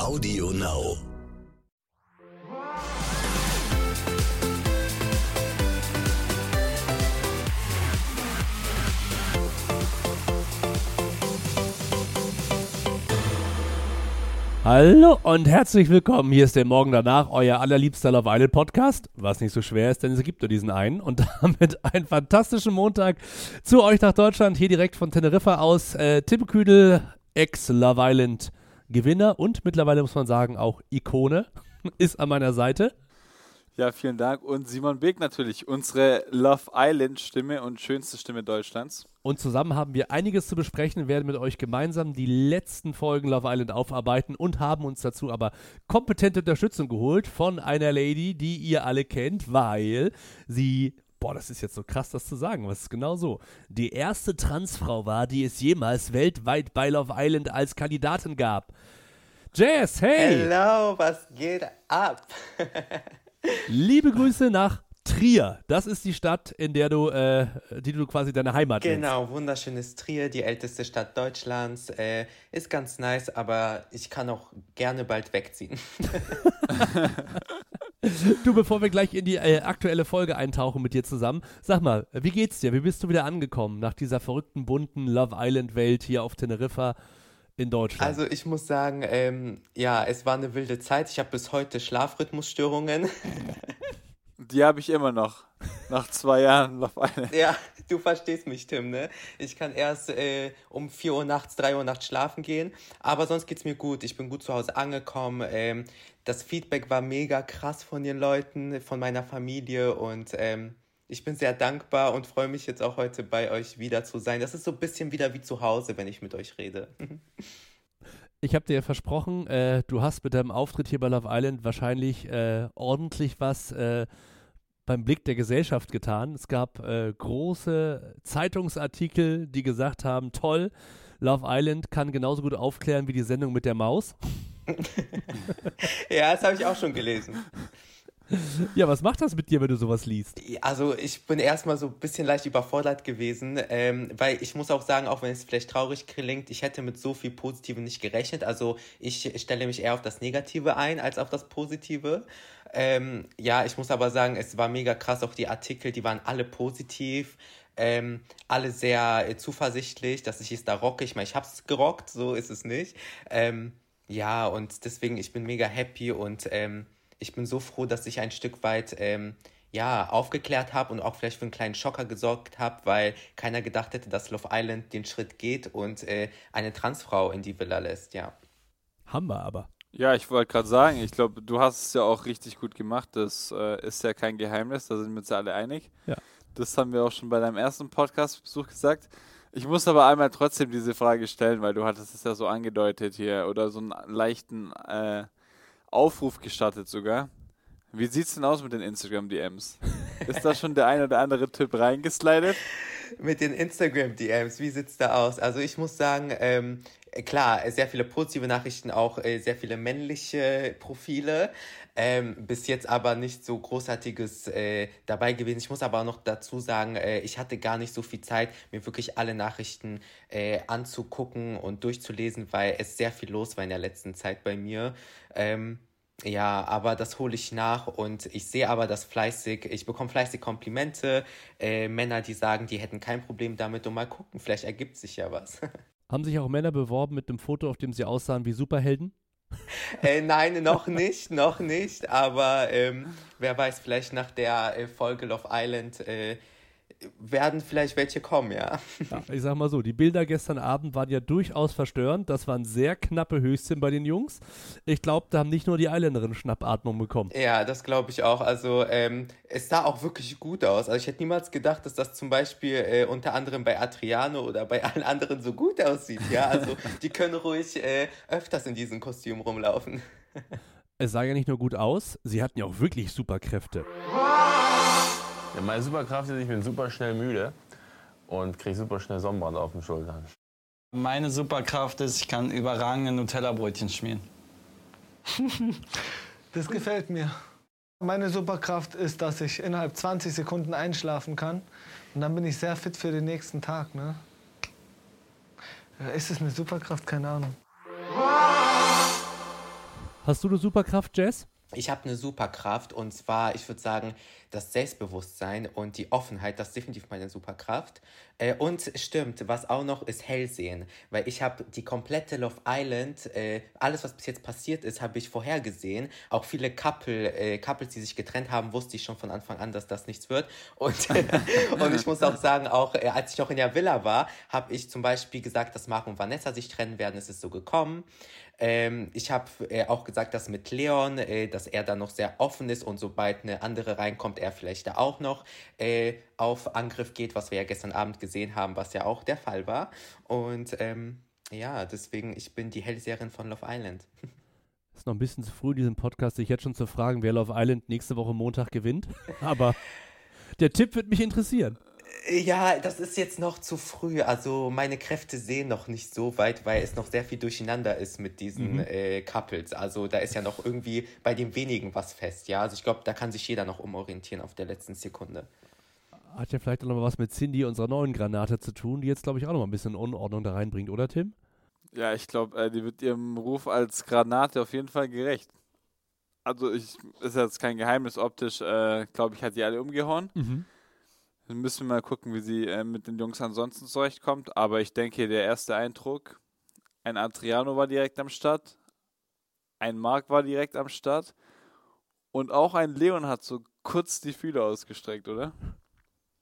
Audio Now. Hallo und herzlich willkommen. Hier ist der Morgen danach, euer allerliebster Love Island Podcast, was nicht so schwer ist, denn es gibt nur diesen einen und damit einen fantastischen Montag zu euch nach Deutschland, hier direkt von Teneriffa aus. Äh, Tim Küdel, Ex-Love Island Gewinner und mittlerweile muss man sagen auch Ikone, ist an meiner Seite. Ja, vielen Dank. Und Simon Beek natürlich, unsere Love Island Stimme und schönste Stimme Deutschlands. Und zusammen haben wir einiges zu besprechen, werden mit euch gemeinsam die letzten Folgen Love Island aufarbeiten und haben uns dazu aber kompetente Unterstützung geholt von einer Lady, die ihr alle kennt, weil sie Boah, das ist jetzt so krass, das zu sagen. Was ist genau so? Die erste Transfrau war, die es jemals weltweit bei Love Island als Kandidatin gab. Jess, hey! Hello, was geht ab? Liebe Grüße nach Trier. Das ist die Stadt, in der du, äh, die du quasi deine Heimat Genau, wunderschönes Trier, die älteste Stadt Deutschlands. Äh, ist ganz nice, aber ich kann auch gerne bald wegziehen. Du, bevor wir gleich in die äh, aktuelle Folge eintauchen mit dir zusammen, sag mal, wie geht's dir? Wie bist du wieder angekommen nach dieser verrückten, bunten Love Island-Welt hier auf Teneriffa in Deutschland? Also ich muss sagen, ähm, ja, es war eine wilde Zeit. Ich habe bis heute Schlafrhythmusstörungen. Die habe ich immer noch. Nach zwei Jahren Love Island. Ja, du verstehst mich, Tim, ne? Ich kann erst äh, um 4 Uhr nachts, 3 Uhr nachts schlafen gehen. Aber sonst geht's mir gut. Ich bin gut zu Hause angekommen. Ähm, das Feedback war mega krass von den Leuten, von meiner Familie und ähm, ich bin sehr dankbar und freue mich jetzt auch heute bei euch wieder zu sein. Das ist so ein bisschen wieder wie zu Hause, wenn ich mit euch rede. Ich habe dir versprochen, äh, du hast mit deinem Auftritt hier bei Love Island wahrscheinlich äh, ordentlich was äh, beim Blick der Gesellschaft getan. Es gab äh, große Zeitungsartikel, die gesagt haben, toll, Love Island kann genauso gut aufklären wie die Sendung mit der Maus. ja, das habe ich auch schon gelesen. Ja, was macht das mit dir, wenn du sowas liest? Also ich bin erstmal so ein bisschen leicht überfordert gewesen, ähm, weil ich muss auch sagen, auch wenn es vielleicht traurig klingt, ich hätte mit so viel Positivem nicht gerechnet. Also ich stelle mich eher auf das Negative ein als auf das Positive. Ähm, ja, ich muss aber sagen, es war mega krass, auch die Artikel, die waren alle positiv. Ähm, alle sehr äh, zuversichtlich, dass ich es da rocke. Ich meine, ich habe es gerockt, so ist es nicht. Ähm, ja, und deswegen, ich bin mega happy und ähm, ich bin so froh, dass ich ein Stück weit ähm, ja, aufgeklärt habe und auch vielleicht für einen kleinen Schocker gesorgt habe, weil keiner gedacht hätte, dass Love Island den Schritt geht und äh, eine Transfrau in die Villa lässt, ja. Haben wir aber. Ja, ich wollte gerade sagen, ich glaube, du hast es ja auch richtig gut gemacht. Das äh, ist ja kein Geheimnis, da sind wir uns ja alle einig. Ja. Das haben wir auch schon bei deinem ersten Podcast-Besuch gesagt. Ich muss aber einmal trotzdem diese Frage stellen, weil du hattest es ja so angedeutet hier oder so einen leichten äh, Aufruf gestartet sogar. Wie sieht's denn aus mit den Instagram-DMs? Ist da schon der ein oder andere Tipp reingeslidet? Mit den Instagram-DMs, wie sieht's da aus? Also ich muss sagen, ähm, klar, sehr viele positive Nachrichten, auch äh, sehr viele männliche Profile. Ähm, bis jetzt aber nicht so großartiges äh, dabei gewesen. Ich muss aber auch noch dazu sagen, äh, ich hatte gar nicht so viel Zeit, mir wirklich alle Nachrichten äh, anzugucken und durchzulesen, weil es sehr viel los war in der letzten Zeit bei mir. Ähm, ja, aber das hole ich nach und ich sehe aber das fleißig, ich bekomme fleißig Komplimente, äh, Männer, die sagen, die hätten kein Problem damit und mal gucken, vielleicht ergibt sich ja was. Haben sich auch Männer beworben mit einem Foto, auf dem sie aussahen wie Superhelden? äh, nein, noch nicht, noch nicht, aber ähm, wer weiß, vielleicht nach der äh, Folge Love Island äh, werden vielleicht welche kommen, ja. ja. Ich sag mal so, die Bilder gestern Abend waren ja durchaus verstörend. Das waren sehr knappe Höchstchen bei den Jungs. Ich glaube, da haben nicht nur die Islanderinnen Schnappatmung bekommen. Ja, das glaube ich auch. Also ähm, es sah auch wirklich gut aus. Also ich hätte niemals gedacht, dass das zum Beispiel äh, unter anderem bei Adriano oder bei allen anderen so gut aussieht. Ja, also die können ruhig äh, öfters in diesem Kostüm rumlaufen. Es sah ja nicht nur gut aus, sie hatten ja auch wirklich Superkräfte. Ja, meine Superkraft ist, ich bin super schnell müde und kriege super schnell Sonnenbrand auf den Schultern. Meine Superkraft ist, ich kann überragende Nutella-Brötchen schmieren. das gefällt mir. Meine Superkraft ist, dass ich innerhalb 20 Sekunden einschlafen kann. Und dann bin ich sehr fit für den nächsten Tag. Ne? Ist es eine Superkraft? Keine Ahnung. Hast du eine Superkraft, Jess? Ich habe eine Superkraft und zwar, ich würde sagen, das Selbstbewusstsein und die Offenheit, das ist definitiv meine Superkraft. Äh, und stimmt, was auch noch ist Hellsehen, weil ich habe die komplette Love Island, äh, alles was bis jetzt passiert ist, habe ich vorhergesehen. Auch viele Couple, äh, Couples, die sich getrennt haben, wusste ich schon von Anfang an, dass das nichts wird. Und, und ich muss auch sagen, auch äh, als ich noch in der Villa war, habe ich zum Beispiel gesagt, dass Marc und Vanessa sich trennen werden. Es ist so gekommen. Ähm, ich habe äh, auch gesagt, dass mit Leon, äh, dass er da noch sehr offen ist und sobald eine andere reinkommt, er vielleicht da auch noch äh, auf Angriff geht, was wir ja gestern Abend gesehen haben, was ja auch der Fall war. Und ähm, ja, deswegen, ich bin die Hellseherin von Love Island. Ist noch ein bisschen zu früh, diesen Podcast sich jetzt schon zu fragen, wer Love Island nächste Woche Montag gewinnt. Aber der Tipp wird mich interessieren. Ja, das ist jetzt noch zu früh. Also meine Kräfte sehen noch nicht so weit, weil es noch sehr viel durcheinander ist mit diesen mhm. äh, Couples. Also da ist ja noch irgendwie bei den wenigen was fest, ja. Also ich glaube, da kann sich jeder noch umorientieren auf der letzten Sekunde. Hat ja vielleicht auch noch mal was mit Cindy, unserer neuen Granate, zu tun, die jetzt, glaube ich, auch noch mal ein bisschen Unordnung da reinbringt, oder Tim? Ja, ich glaube, äh, die wird ihrem Ruf als Granate auf jeden Fall gerecht. Also ich ist jetzt kein Geheimnis optisch, äh, glaube ich, hat die alle umgehauen. Mhm. Dann müssen wir mal gucken, wie sie äh, mit den Jungs ansonsten zurechtkommt. Aber ich denke, der erste Eindruck, ein Adriano war direkt am Start, ein Marc war direkt am Start und auch ein Leon hat so kurz die Fühler ausgestreckt, oder?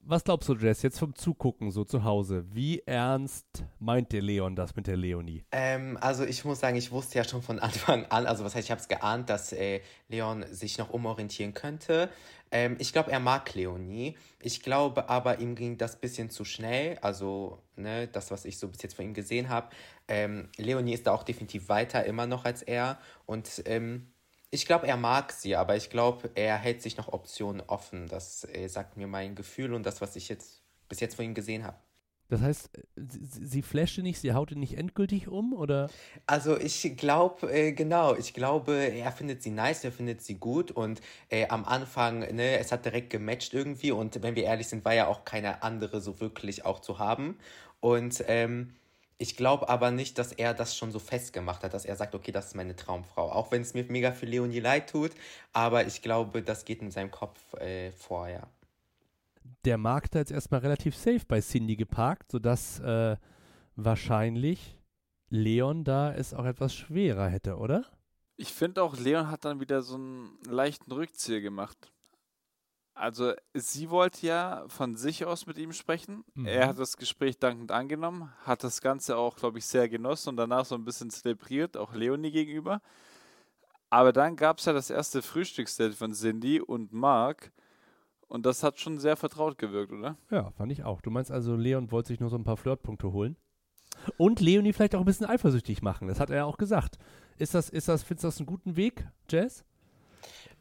Was glaubst du, Jess, jetzt vom Zugucken so zu Hause? Wie ernst meint der Leon das mit der Leonie? Ähm, also ich muss sagen, ich wusste ja schon von Anfang an, also was heißt, ich habe es geahnt, dass äh, Leon sich noch umorientieren könnte. Ähm, ich glaube, er mag Leonie. Ich glaube aber, ihm ging das bisschen zu schnell. Also, ne, das, was ich so bis jetzt von ihm gesehen habe. Ähm, Leonie ist da auch definitiv weiter immer noch als er. Und ähm, ich glaube, er mag sie, aber ich glaube, er hält sich noch Optionen offen. Das äh, sagt mir mein Gefühl und das, was ich jetzt bis jetzt von ihm gesehen habe. Das heißt, sie, sie flasht ihn nicht, sie haut nicht endgültig um, oder? Also ich glaube, äh, genau, ich glaube, er findet sie nice, er findet sie gut und äh, am Anfang, ne, es hat direkt gematcht irgendwie und wenn wir ehrlich sind, war ja auch keine andere so wirklich auch zu haben. Und ähm, ich glaube aber nicht, dass er das schon so festgemacht hat, dass er sagt, okay, das ist meine Traumfrau. Auch wenn es mir mega für Leonie leid tut, aber ich glaube, das geht in seinem Kopf äh, vor, ja. Der Markt hat jetzt erstmal relativ safe bei Cindy geparkt, sodass äh, wahrscheinlich Leon da es auch etwas schwerer hätte, oder? Ich finde auch, Leon hat dann wieder so einen leichten Rückzieher gemacht. Also sie wollte ja von sich aus mit ihm sprechen. Mhm. Er hat das Gespräch dankend angenommen, hat das Ganze auch, glaube ich, sehr genossen und danach so ein bisschen zelebriert, auch Leonie gegenüber. Aber dann gab es ja das erste Frühstücksdate von Cindy und Mark. Und das hat schon sehr vertraut gewirkt, oder? Ja, fand ich auch. Du meinst also, Leon wollte sich nur so ein paar Flirtpunkte holen? Und Leonie vielleicht auch ein bisschen eifersüchtig machen. Das hat er ja auch gesagt. Ist das, ist das, findest du das einen guten Weg, Jazz?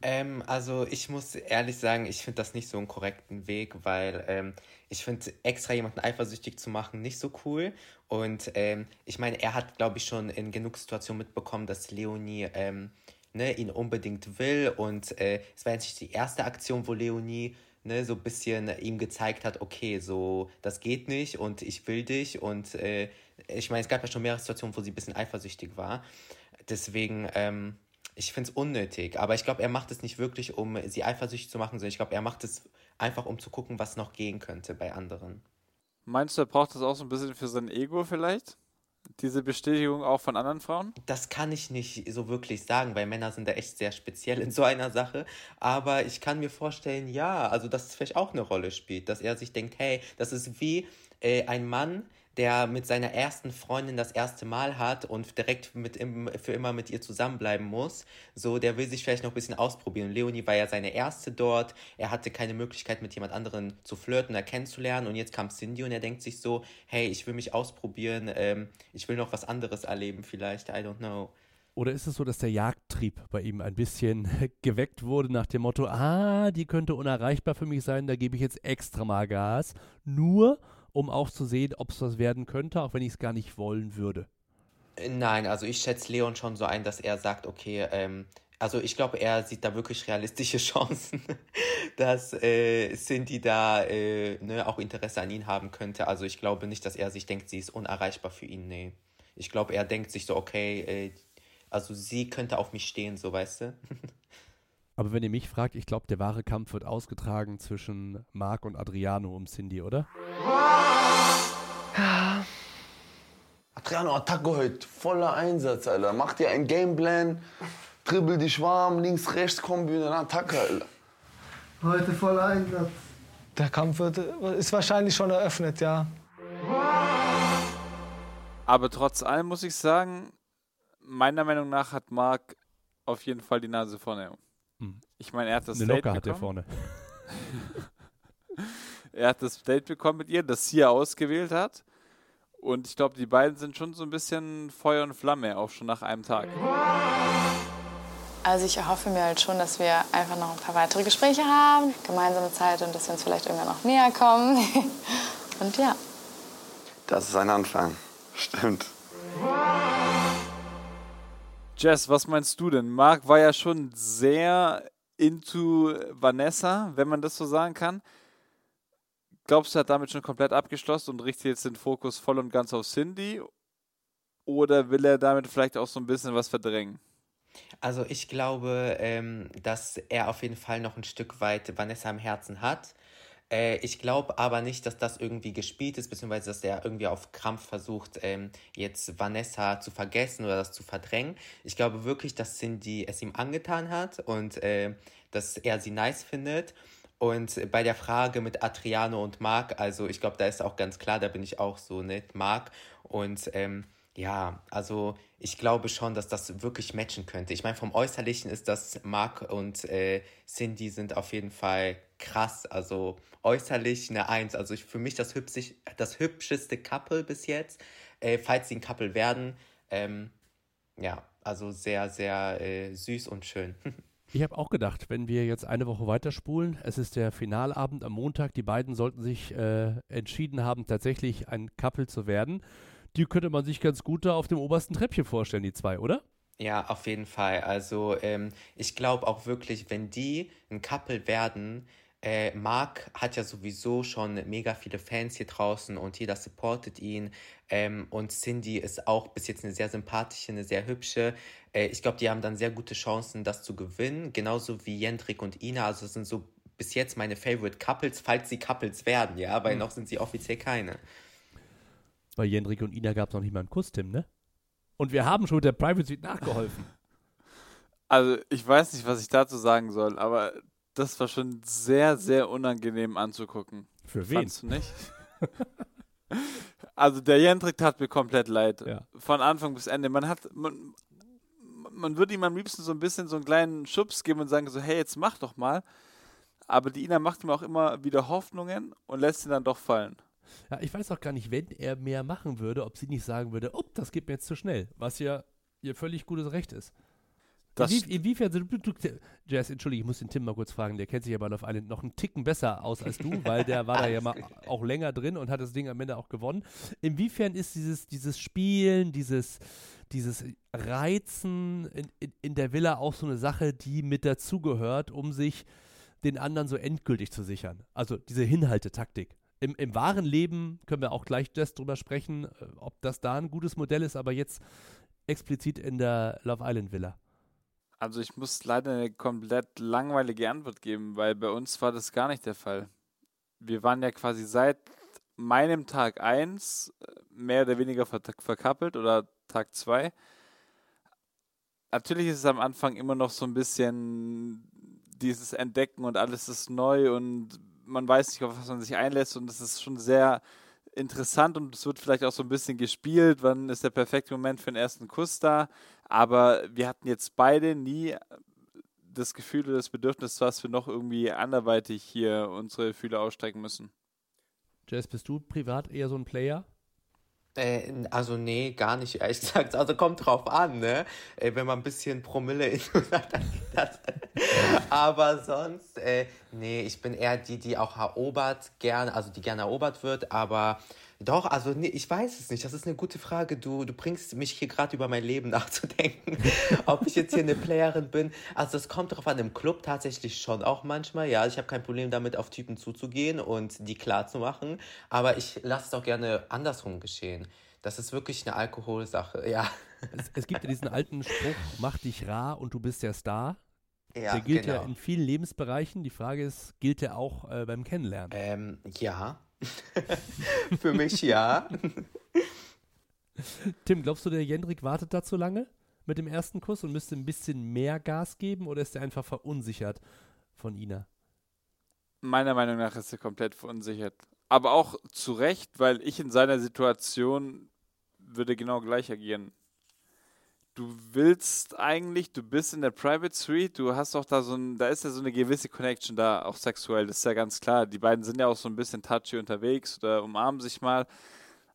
Ähm, also ich muss ehrlich sagen, ich finde das nicht so einen korrekten Weg, weil ähm, ich finde extra jemanden eifersüchtig zu machen nicht so cool. Und ähm, ich meine, er hat, glaube ich, schon in genug Situationen mitbekommen, dass Leonie ähm, ne, ihn unbedingt will. Und äh, es war jetzt nicht die erste Aktion, wo Leonie ne, so ein bisschen ihm gezeigt hat, okay, so, das geht nicht und ich will dich. Und äh, ich meine, es gab ja schon mehrere Situationen, wo sie ein bisschen eifersüchtig war. Deswegen, ähm, ich finde es unnötig. Aber ich glaube, er macht es nicht wirklich, um sie eifersüchtig zu machen, sondern ich glaube, er macht es einfach, um zu gucken, was noch gehen könnte bei anderen. Meinst du, er braucht das auch so ein bisschen für sein Ego vielleicht? Diese Bestätigung auch von anderen Frauen? Das kann ich nicht so wirklich sagen, weil Männer sind da echt sehr speziell in so einer Sache. Aber ich kann mir vorstellen, ja, also dass es vielleicht auch eine Rolle spielt, dass er sich denkt, hey, das ist wie äh, ein Mann, der mit seiner ersten Freundin das erste Mal hat und direkt mit im, für immer mit ihr zusammenbleiben muss. So, der will sich vielleicht noch ein bisschen ausprobieren. Leonie war ja seine erste dort. Er hatte keine Möglichkeit, mit jemand anderen zu flirten oder kennenzulernen. Und jetzt kam Cindy und er denkt sich so, hey, ich will mich ausprobieren. Ähm, ich will noch was anderes erleben vielleicht. I don't know. Oder ist es so, dass der Jagdtrieb bei ihm ein bisschen geweckt wurde nach dem Motto, ah, die könnte unerreichbar für mich sein, da gebe ich jetzt extra mal Gas. Nur um auch zu sehen, ob es was werden könnte, auch wenn ich es gar nicht wollen würde. Nein, also ich schätze Leon schon so ein, dass er sagt, okay, ähm, also ich glaube, er sieht da wirklich realistische Chancen, dass äh, Cindy da äh, ne, auch Interesse an ihn haben könnte. Also ich glaube nicht, dass er sich denkt, sie ist unerreichbar für ihn. Nee. Ich glaube, er denkt sich so, okay, äh, also sie könnte auf mich stehen, so weißt du. Aber wenn ihr mich fragt, ich glaube, der wahre Kampf wird ausgetragen zwischen Marc und Adriano um Cindy, oder? Adriano, Attacke heute. Voller Einsatz, Alter. Mach dir einen Gameplan, dribbel dich warm, links, rechts, Kombi und dann Attacke, Alter. Heute voll Einsatz. Der Kampf wird, ist wahrscheinlich schon eröffnet, ja. Aber trotz allem muss ich sagen, meiner Meinung nach hat Marc auf jeden Fall die Nase vorne. Hm. Ich meine, er hat das Eine Date Locke hat er bekommen. vorne. Er hat das Date bekommen mit ihr, das sie ja ausgewählt hat. Und ich glaube, die beiden sind schon so ein bisschen Feuer und Flamme, auch schon nach einem Tag. Also ich erhoffe mir halt schon, dass wir einfach noch ein paar weitere Gespräche haben, gemeinsame Zeit und dass wir uns vielleicht irgendwann noch näher kommen. Und ja. Das ist ein Anfang. Stimmt. Jess, was meinst du denn? Marc war ja schon sehr into Vanessa, wenn man das so sagen kann. Glaubst du, er hat damit schon komplett abgeschlossen und richtet jetzt den Fokus voll und ganz auf Cindy? Oder will er damit vielleicht auch so ein bisschen was verdrängen? Also ich glaube, ähm, dass er auf jeden Fall noch ein Stück weit Vanessa im Herzen hat. Äh, ich glaube aber nicht, dass das irgendwie gespielt ist, beziehungsweise dass er irgendwie auf Krampf versucht, ähm, jetzt Vanessa zu vergessen oder das zu verdrängen. Ich glaube wirklich, dass Cindy es ihm angetan hat und äh, dass er sie nice findet. Und bei der Frage mit Adriano und Marc, also ich glaube, da ist auch ganz klar, da bin ich auch so nett, Marc. Und ähm, ja, also ich glaube schon, dass das wirklich matchen könnte. Ich meine, vom Äußerlichen ist das Marc und äh, Cindy sind auf jeden Fall krass. Also äußerlich eine Eins. Also ich, für mich das, hübschig, das hübscheste Couple bis jetzt, äh, falls sie ein Couple werden. Ähm, ja, also sehr, sehr äh, süß und schön. Ich habe auch gedacht, wenn wir jetzt eine Woche weiterspulen, es ist der Finalabend am Montag, die beiden sollten sich äh, entschieden haben, tatsächlich ein Couple zu werden. Die könnte man sich ganz gut da auf dem obersten Treppchen vorstellen, die zwei, oder? Ja, auf jeden Fall. Also ähm, ich glaube auch wirklich, wenn die ein Couple werden, äh, Marc hat ja sowieso schon mega viele Fans hier draußen und jeder supportet ihn. Ähm, und Cindy ist auch bis jetzt eine sehr sympathische, eine sehr hübsche. Äh, ich glaube, die haben dann sehr gute Chancen, das zu gewinnen. Genauso wie Jendrik und Ina. Also das sind so bis jetzt meine Favorite Couples, falls sie Couples werden, ja, weil Mhm. noch sind sie offiziell keine. Bei Jendrik und Ina gab es noch nicht mal einen Kuss, Tim, ne? Und wir haben schon mit der Private Suite nachgeholfen. Also ich weiß nicht, was ich dazu sagen soll, aber das war schon sehr, sehr unangenehm anzugucken. Für wen? Fandst du nicht? also der Jendrik tat mir komplett leid. Ja. Von Anfang bis Ende. Man hat, man, man würde ihm am liebsten so ein bisschen so einen kleinen Schubs geben und sagen so, hey, jetzt mach doch mal. Aber die Ina macht ihm auch immer wieder Hoffnungen und lässt ihn dann doch fallen. Ja, ich weiß auch gar nicht, wenn er mehr machen würde, ob sie nicht sagen würde, oh, das geht mir jetzt zu schnell, was ja ihr völlig gutes Recht ist. Das, Inwie inwiefern, du, Jazz, entschuldige, ich muss den Tim mal kurz fragen, der kennt sich ja bei Love Island noch einen Ticken besser aus als du, weil der war da ja mal auch länger drin und hat das Ding am Ende auch gewonnen. Inwiefern ist dieses, dieses Spielen, dieses, dieses Reizen in, in, in der Villa auch so eine Sache, die mit dazugehört, um sich den anderen so endgültig zu sichern? Also diese Hinhaltetaktik. Im, Im wahren Leben können wir auch gleich Jess drüber sprechen, äh, ob das da ein gutes Modell ist, aber jetzt explizit in der Love Island Villa. Also ich muss leider eine komplett langweilige Antwort geben, weil bei uns war das gar nicht der Fall. Wir waren ja quasi seit meinem Tag 1 mehr oder weniger ver verkappelt oder Tag 2. Natürlich ist es am Anfang immer noch so ein bisschen dieses Entdecken und alles ist neu und man weiß nicht, auf was man sich einlässt und es ist schon sehr interessant und es wird vielleicht auch so ein bisschen gespielt, wann ist der perfekte Moment für den ersten Kuss da, aber wir hatten jetzt beide nie das Gefühl oder das Bedürfnis, dass wir noch irgendwie anderweitig hier unsere Fühler ausstrecken müssen. Jess, bist du privat eher so ein Player? Äh, also nee, gar nicht, ehrlich gesagt. Also kommt drauf an, ne? Äh, wenn man ein bisschen Promille in hat, dann geht das. Aber sonst, äh, nee, ich bin eher die, die auch erobert gerne, also die gerne erobert wird, aber doch, also nee, ich weiß es nicht. Das ist eine gute Frage. Du, du bringst mich hier gerade über mein Leben nachzudenken, ob ich jetzt hier eine Playerin bin. Also es kommt drauf an, im Club tatsächlich schon auch manchmal. Ja, ich habe kein Problem damit, auf Typen zuzugehen und die klar zu machen. Aber ich lasse es auch gerne andersrum geschehen. Das ist wirklich eine Alkoholsache, ja. Es, es gibt ja diesen alten Spruch, mach dich rar und du bist der Star. Ja der gilt genau. ja in vielen Lebensbereichen. Die Frage ist, gilt der auch äh, beim Kennenlernen? Ähm, ja. Für mich ja. Tim, glaubst du, der Jendrik wartet da zu lange mit dem ersten Kuss und müsste ein bisschen mehr Gas geben oder ist er einfach verunsichert von Ina? Meiner Meinung nach ist er komplett verunsichert. Aber auch zu Recht, weil ich in seiner Situation würde genau gleich agieren. Du willst eigentlich, du bist in der Private Suite, du hast doch da so ein, da ist ja so eine gewisse Connection da, auch sexuell, das ist ja ganz klar. Die beiden sind ja auch so ein bisschen touchy unterwegs oder umarmen sich mal.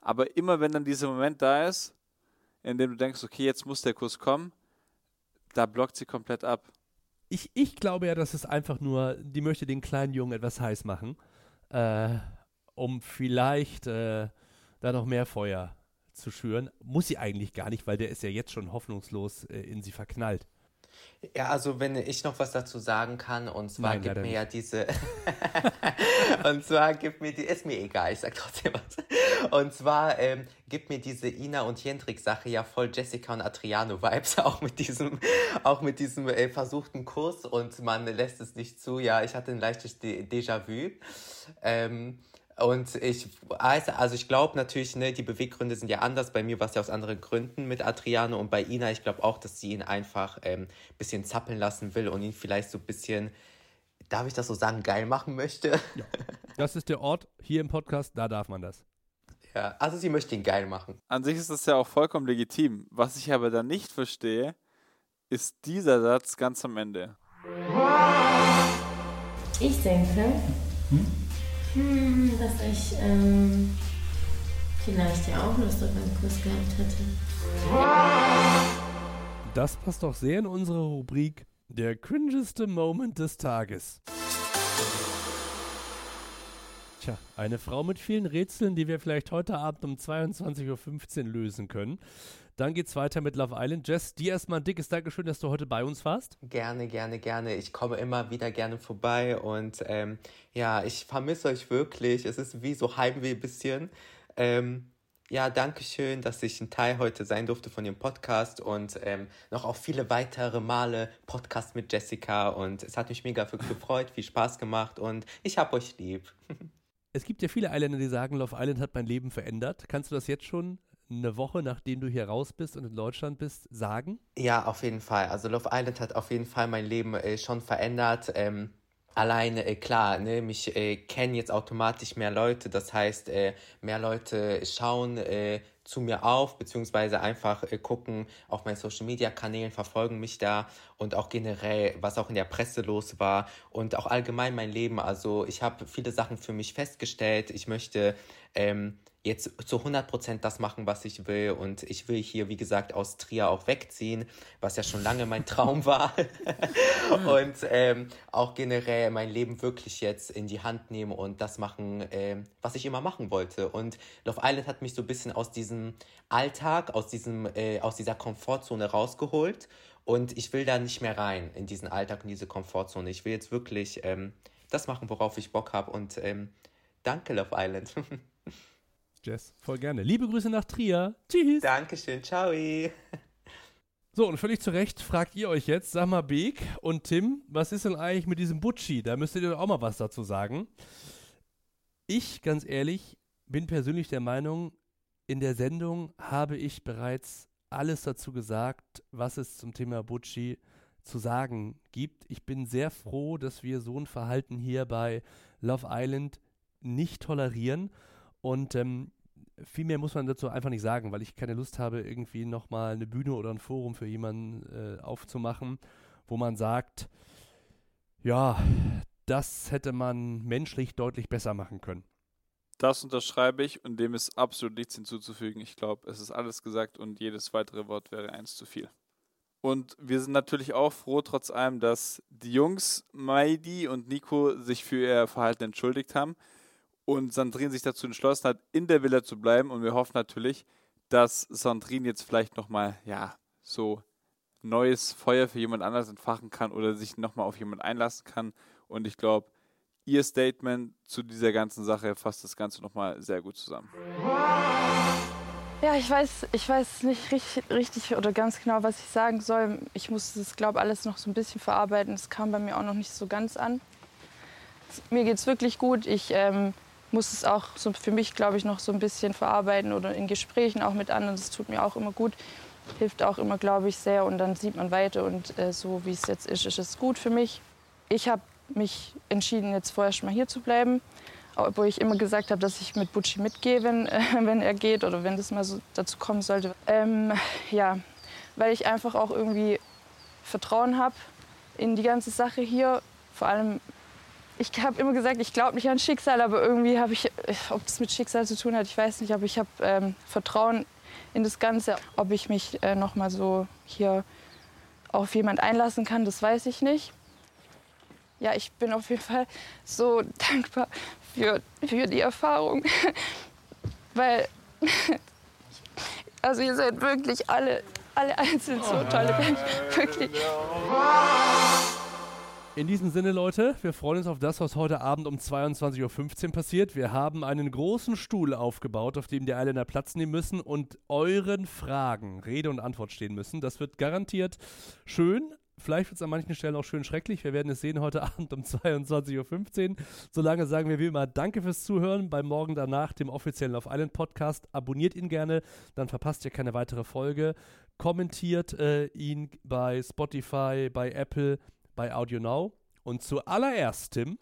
Aber immer wenn dann dieser Moment da ist, in dem du denkst, okay, jetzt muss der Kuss kommen, da blockt sie komplett ab. Ich, ich glaube ja, dass es einfach nur, die möchte den kleinen Jungen etwas heiß machen, äh, um vielleicht äh, da noch mehr Feuer zu schüren. Muss sie eigentlich gar nicht, weil der ist ja jetzt schon hoffnungslos äh, in sie verknallt. Ja, also wenn ich noch was dazu sagen kann, und zwar Nein, gibt mir ja diese, und zwar gibt mir die, ist mir egal, ich sag trotzdem was. Und zwar ähm, gibt mir diese Ina und Jendrik Sache ja voll Jessica und Adriano Vibes, auch mit diesem, auch mit diesem äh, versuchten Kuss und man lässt es nicht zu. Ja, ich hatte ein leichtes De- Déjà-vu. Ähm, und ich weiß, also ich glaube natürlich, ne, die Beweggründe sind ja anders. Bei mir war es ja aus anderen Gründen mit Adriano und bei Ina, ich glaube auch, dass sie ihn einfach ein ähm, bisschen zappeln lassen will und ihn vielleicht so ein bisschen, darf ich das so sagen, geil machen möchte. Ja. Das ist der Ort hier im Podcast, da darf man das. ja, also sie möchte ihn geil machen. An sich ist das ja auch vollkommen legitim. Was ich aber dann nicht verstehe, ist dieser Satz ganz am Ende. Ich denke, hm, dass ich ähm, vielleicht ja auch Lust auf einen Kuss gehabt hätte. Das passt doch sehr in unsere Rubrik Der cringeste Moment des Tages. Tja, eine Frau mit vielen Rätseln, die wir vielleicht heute Abend um 22.15 Uhr lösen können. Dann geht's weiter mit Love Island. Jess, dir erstmal ein dickes Dankeschön, dass du heute bei uns warst. Gerne, gerne, gerne. Ich komme immer wieder gerne vorbei und ähm, ja, ich vermisse euch wirklich. Es ist wie so Heimweh ein bisschen. Ähm, ja, danke schön, dass ich ein Teil heute sein durfte von dem Podcast und ähm, noch auf viele weitere Male Podcast mit Jessica. Und es hat mich mega gefreut, viel Spaß gemacht und ich hab euch lieb. Es gibt ja viele Isländer, die sagen, Love Island hat mein Leben verändert. Kannst du das jetzt schon eine Woche, nachdem du hier raus bist und in Deutschland bist, sagen? Ja, auf jeden Fall. Also Love Island hat auf jeden Fall mein Leben äh, schon verändert. Ähm, alleine, äh, klar, ne, mich äh, kennen jetzt automatisch mehr Leute. Das heißt, äh, mehr Leute schauen äh, zu mir auf, beziehungsweise einfach äh, gucken auf meinen Social Media Kanälen, verfolgen mich da und auch generell, was auch in der Presse los war und auch allgemein mein Leben. Also ich habe viele Sachen für mich festgestellt. Ich möchte ähm, jetzt zu 100% das machen, was ich will. Und ich will hier, wie gesagt, aus Trier auch wegziehen, was ja schon lange mein Traum war. und ähm, auch generell mein Leben wirklich jetzt in die Hand nehmen und das machen, ähm, was ich immer machen wollte. Und Love Island hat mich so ein bisschen aus diesem Alltag, aus, diesem, äh, aus dieser Komfortzone rausgeholt. Und ich will da nicht mehr rein in diesen Alltag, in diese Komfortzone. Ich will jetzt wirklich ähm, das machen, worauf ich Bock habe. Und ähm, danke, Love Island. Jess, voll gerne. Liebe Grüße nach Trier. Tschüss. Dankeschön, ciao. So, und völlig zu Recht fragt ihr euch jetzt, sag mal, Beek und Tim, was ist denn eigentlich mit diesem Butchi? Da müsstet ihr doch auch mal was dazu sagen. Ich, ganz ehrlich, bin persönlich der Meinung, in der Sendung habe ich bereits alles dazu gesagt, was es zum Thema Butchi zu sagen gibt. Ich bin sehr froh, dass wir so ein Verhalten hier bei Love Island nicht tolerieren. Und ähm, viel mehr muss man dazu einfach nicht sagen, weil ich keine Lust habe, irgendwie nochmal eine Bühne oder ein Forum für jemanden äh, aufzumachen, wo man sagt, ja, das hätte man menschlich deutlich besser machen können. Das unterschreibe ich und dem ist absolut nichts hinzuzufügen. Ich glaube, es ist alles gesagt und jedes weitere Wort wäre eins zu viel. Und wir sind natürlich auch froh, trotz allem, dass die Jungs, Maidi und Nico, sich für ihr Verhalten entschuldigt haben und Sandrine sich dazu entschlossen hat, in der Villa zu bleiben. Und wir hoffen natürlich, dass Sandrine jetzt vielleicht nochmal, ja, so neues Feuer für jemand anders entfachen kann oder sich nochmal auf jemand einlassen kann. Und ich glaube, ihr Statement zu dieser ganzen Sache fasst das Ganze nochmal sehr gut zusammen. Ja, ich weiß, ich weiß nicht richtig, richtig oder ganz genau, was ich sagen soll. Ich muss das, glaube alles noch so ein bisschen verarbeiten. Es kam bei mir auch noch nicht so ganz an. Mir geht es wirklich gut. Ich ähm, muss es auch so für mich, glaube ich, noch so ein bisschen verarbeiten oder in Gesprächen auch mit anderen. Das tut mir auch immer gut. Hilft auch immer, glaube ich, sehr. Und dann sieht man weiter. Und äh, so wie es jetzt ist, ist es gut für mich. Ich habe mich entschieden, jetzt vorerst mal hier zu bleiben obwohl ich immer gesagt habe, dass ich mit Butchi mitgehe, wenn, äh, wenn er geht oder wenn das mal so dazu kommen sollte. Ähm, ja, weil ich einfach auch irgendwie Vertrauen habe in die ganze Sache hier. Vor allem, ich habe immer gesagt, ich glaube nicht an Schicksal, aber irgendwie habe ich, ob das mit Schicksal zu tun hat, ich weiß nicht, aber ich habe ähm, Vertrauen in das Ganze. Ob ich mich äh, noch so hier auf jemand einlassen kann, das weiß ich nicht. Ja, ich bin auf jeden Fall so dankbar für, für die Erfahrung. Weil, also ihr seid wirklich alle, alle einzeln so tolle Menschen. Wirklich. In diesem Sinne, Leute, wir freuen uns auf das, was heute Abend um 22.15 Uhr passiert. Wir haben einen großen Stuhl aufgebaut, auf dem die Eiländer Platz nehmen müssen und euren Fragen Rede und Antwort stehen müssen. Das wird garantiert schön, Vielleicht wird es an manchen Stellen auch schön schrecklich. Wir werden es sehen heute Abend um 22.15 Uhr. Solange sagen wir wie immer Danke fürs Zuhören beim Morgen danach, dem offiziellen Love Island Podcast. Abonniert ihn gerne, dann verpasst ihr keine weitere Folge. Kommentiert äh, ihn bei Spotify, bei Apple, bei Audio Now. Und zuallererst, Tim.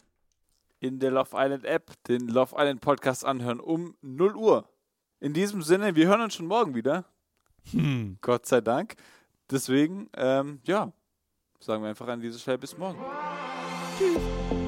In der Love Island App den Love Island Podcast anhören um 0 Uhr. In diesem Sinne, wir hören uns schon morgen wieder. Hm. Gott sei Dank. Deswegen, ähm, ja, sagen wir einfach an dieser Stelle bis morgen. Tschüss.